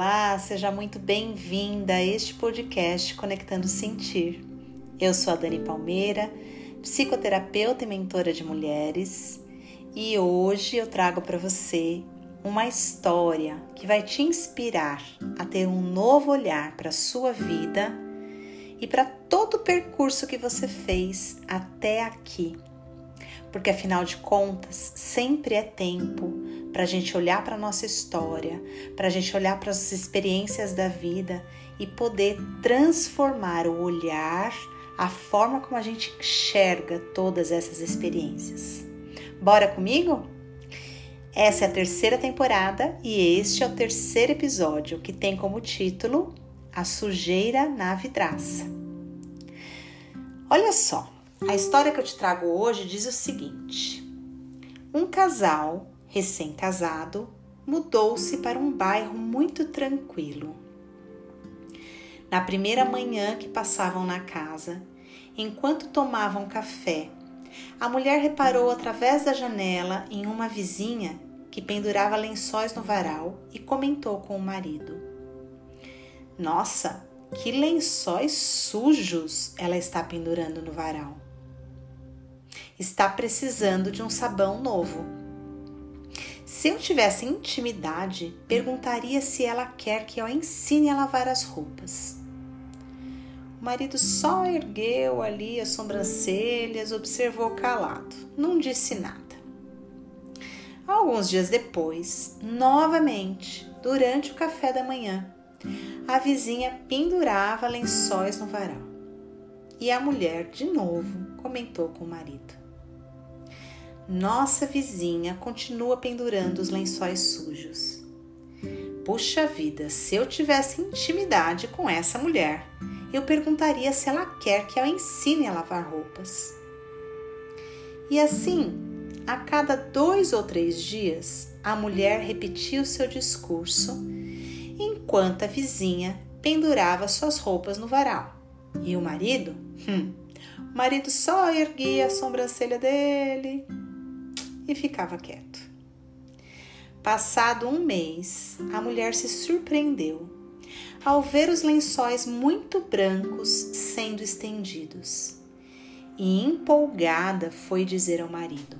olá, seja muito bem-vinda a este podcast Conectando Sentir. Eu sou a Dani Palmeira, psicoterapeuta e mentora de mulheres, e hoje eu trago para você uma história que vai te inspirar a ter um novo olhar para a sua vida e para todo o percurso que você fez até aqui. Porque afinal de contas, sempre é tempo para a gente olhar para a nossa história, para a gente olhar para as experiências da vida e poder transformar o olhar, a forma como a gente enxerga todas essas experiências. Bora comigo? Essa é a terceira temporada e este é o terceiro episódio que tem como título A Sujeira na Vidraça. Olha só, a história que eu te trago hoje diz o seguinte: um casal recém-casado, mudou-se para um bairro muito tranquilo. Na primeira manhã que passavam na casa, enquanto tomavam café, a mulher reparou através da janela em uma vizinha que pendurava lençóis no varal e comentou com o marido: Nossa, que lençóis sujos ela está pendurando no varal. Está precisando de um sabão novo. Se eu tivesse intimidade, perguntaria se ela quer que eu ensine a lavar as roupas. O marido só ergueu ali as sobrancelhas, observou calado, não disse nada. Alguns dias depois, novamente, durante o café da manhã, a vizinha pendurava lençóis no varal. E a mulher, de novo, comentou com o marido. Nossa vizinha continua pendurando os lençóis sujos. Puxa vida, se eu tivesse intimidade com essa mulher, eu perguntaria se ela quer que eu ensine a lavar roupas. E assim, a cada dois ou três dias, a mulher repetia o seu discurso, enquanto a vizinha pendurava suas roupas no varal. E o marido? Hum, o marido só erguia a sobrancelha dele e ficava quieto. Passado um mês, a mulher se surpreendeu ao ver os lençóis muito brancos sendo estendidos. E empolgada foi dizer ao marido: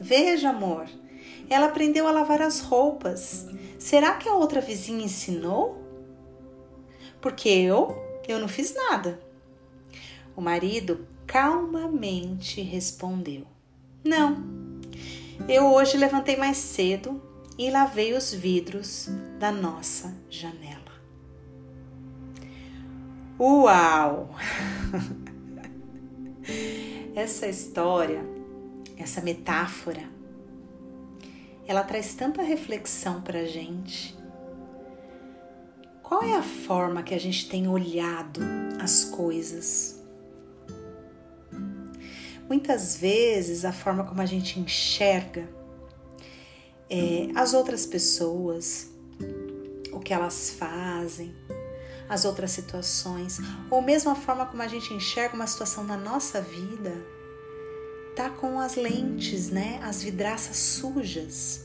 Veja, amor, ela aprendeu a lavar as roupas. Será que a outra vizinha ensinou? Porque eu, eu não fiz nada. O marido calmamente respondeu: Não, eu hoje levantei mais cedo e lavei os vidros da nossa janela. Uau! essa história, essa metáfora, ela traz tanta reflexão para gente. Qual é a forma que a gente tem olhado as coisas? Muitas vezes a forma como a gente enxerga é, as outras pessoas, o que elas fazem, as outras situações, ou mesmo a forma como a gente enxerga uma situação da nossa vida, tá com as lentes, né, as vidraças sujas.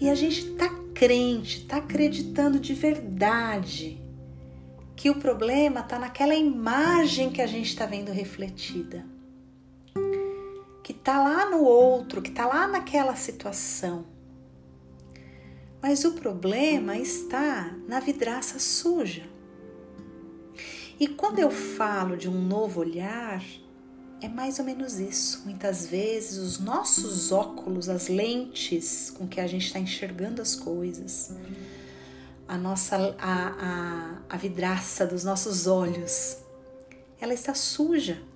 E a gente tá crente, tá acreditando de verdade que o problema tá naquela imagem que a gente está vendo refletida está lá no outro, que está lá naquela situação. Mas o problema está na vidraça suja. E quando eu falo de um novo olhar, é mais ou menos isso. Muitas vezes os nossos óculos, as lentes com que a gente está enxergando as coisas, a nossa a, a, a vidraça dos nossos olhos, ela está suja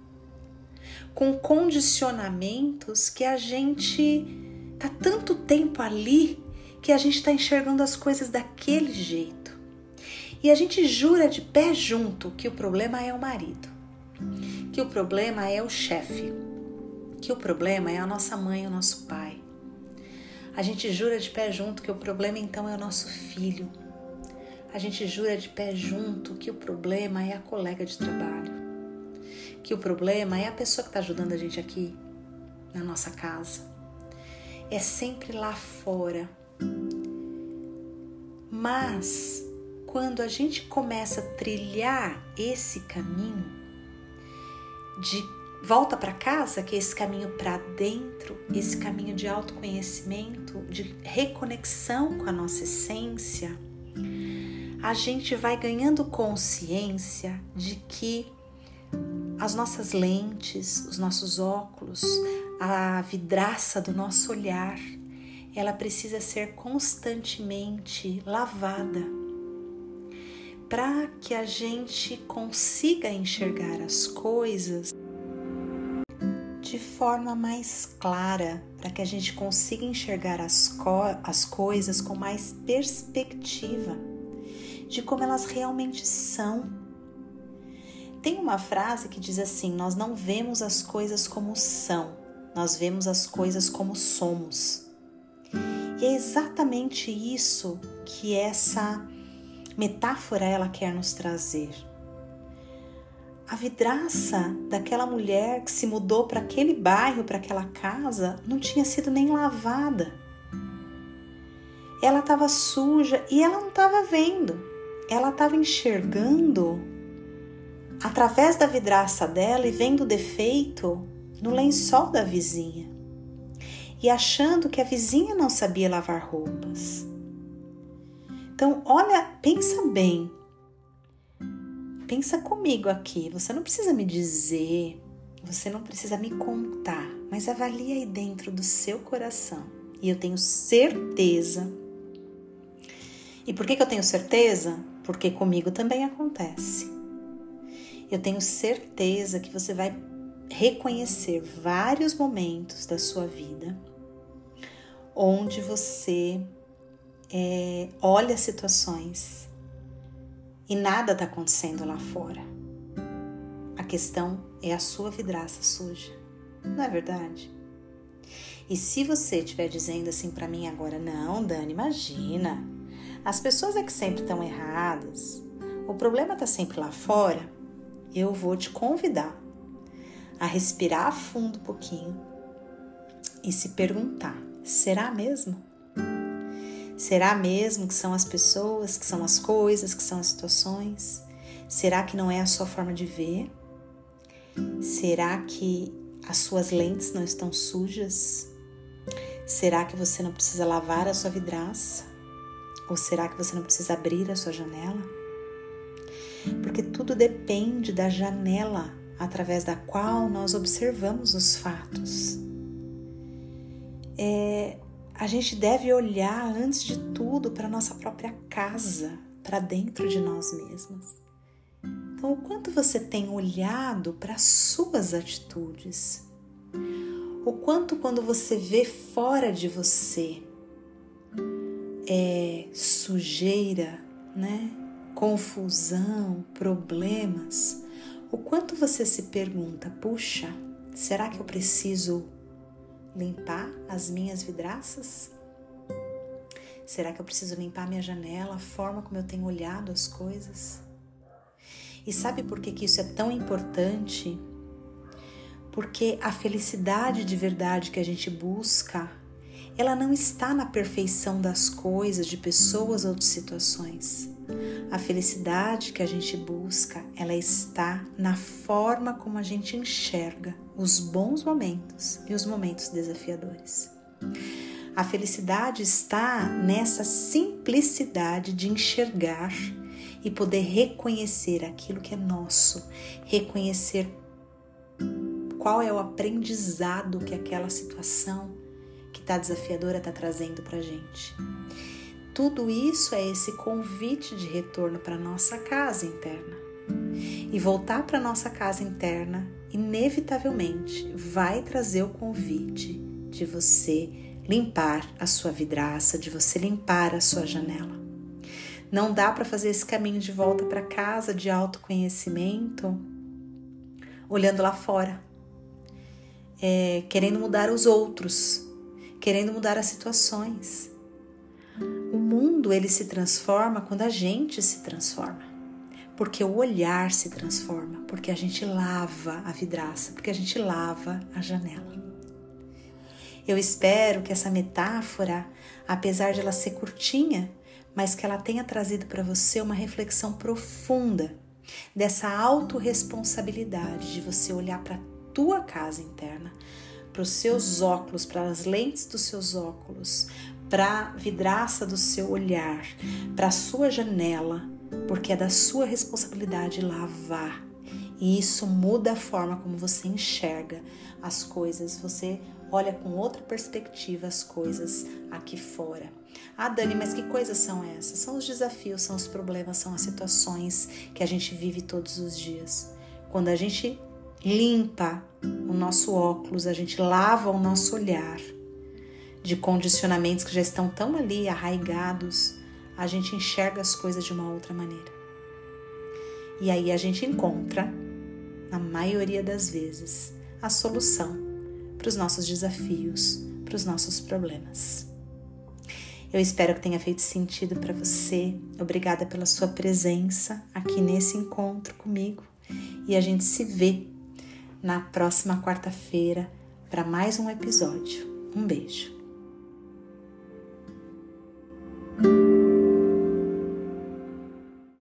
com condicionamentos que a gente tá tanto tempo ali que a gente está enxergando as coisas daquele jeito. E a gente jura de pé junto que o problema é o marido, que o problema é o chefe, que o problema é a nossa mãe, o nosso pai. A gente jura de pé junto que o problema então é o nosso filho. A gente jura de pé junto que o problema é a colega de trabalho que o problema é a pessoa que está ajudando a gente aqui na nossa casa. É sempre lá fora. Mas quando a gente começa a trilhar esse caminho de volta para casa, que é esse caminho para dentro, esse caminho de autoconhecimento, de reconexão com a nossa essência, a gente vai ganhando consciência de que as nossas lentes, os nossos óculos, a vidraça do nosso olhar, ela precisa ser constantemente lavada para que a gente consiga enxergar as coisas de forma mais clara, para que a gente consiga enxergar as, co as coisas com mais perspectiva de como elas realmente são. Tem uma frase que diz assim: Nós não vemos as coisas como são, nós vemos as coisas como somos. E é exatamente isso que essa metáfora ela quer nos trazer. A vidraça daquela mulher que se mudou para aquele bairro, para aquela casa, não tinha sido nem lavada. Ela estava suja e ela não estava vendo. Ela estava enxergando através da vidraça dela e vendo o defeito no lençol da vizinha. E achando que a vizinha não sabia lavar roupas. Então, olha, pensa bem. Pensa comigo aqui. Você não precisa me dizer, você não precisa me contar, mas avalie aí dentro do seu coração. E eu tenho certeza. E por que, que eu tenho certeza? Porque comigo também acontece. Eu tenho certeza que você vai reconhecer vários momentos da sua vida onde você é, olha situações e nada está acontecendo lá fora. A questão é a sua vidraça suja, não é verdade? E se você estiver dizendo assim para mim agora, não, Dani, imagina, as pessoas é que sempre estão erradas, o problema está sempre lá fora, eu vou te convidar a respirar fundo um pouquinho e se perguntar: será mesmo? Será mesmo que são as pessoas, que são as coisas, que são as situações? Será que não é a sua forma de ver? Será que as suas lentes não estão sujas? Será que você não precisa lavar a sua vidraça? Ou será que você não precisa abrir a sua janela? Porque tudo depende da janela através da qual nós observamos os fatos. É, a gente deve olhar antes de tudo para nossa própria casa, para dentro de nós mesmos. Então, o quanto você tem olhado para suas atitudes? O quanto quando você vê fora de você é sujeira, né? Confusão, problemas. O quanto você se pergunta, puxa, será que eu preciso limpar as minhas vidraças? Será que eu preciso limpar minha janela, a forma como eu tenho olhado as coisas? E sabe por que, que isso é tão importante? Porque a felicidade de verdade que a gente busca, ela não está na perfeição das coisas, de pessoas ou de situações. A felicidade que a gente busca, ela está na forma como a gente enxerga os bons momentos e os momentos desafiadores. A felicidade está nessa simplicidade de enxergar e poder reconhecer aquilo que é nosso, reconhecer qual é o aprendizado que aquela situação que está desafiadora está trazendo para gente. Tudo isso é esse convite de retorno para nossa casa interna. E voltar para nossa casa interna, inevitavelmente, vai trazer o convite de você limpar a sua vidraça, de você limpar a sua janela. Não dá para fazer esse caminho de volta para casa de autoconhecimento olhando lá fora, é, querendo mudar os outros, querendo mudar as situações. Mundo ele se transforma quando a gente se transforma. Porque o olhar se transforma, porque a gente lava a vidraça, porque a gente lava a janela. Eu espero que essa metáfora, apesar de ela ser curtinha, mas que ela tenha trazido para você uma reflexão profunda dessa autorresponsabilidade de você olhar para a tua casa interna, para os seus óculos, para as lentes dos seus óculos, para vidraça do seu olhar, para a sua janela, porque é da sua responsabilidade lavar. E isso muda a forma como você enxerga as coisas, você olha com outra perspectiva as coisas aqui fora. Ah, Dani, mas que coisas são essas? São os desafios, são os problemas, são as situações que a gente vive todos os dias. Quando a gente limpa o nosso óculos, a gente lava o nosso olhar de condicionamentos que já estão tão ali arraigados, a gente enxerga as coisas de uma outra maneira. E aí a gente encontra, na maioria das vezes, a solução para os nossos desafios, para os nossos problemas. Eu espero que tenha feito sentido para você. Obrigada pela sua presença aqui nesse encontro comigo. E a gente se vê na próxima quarta-feira para mais um episódio. Um beijo.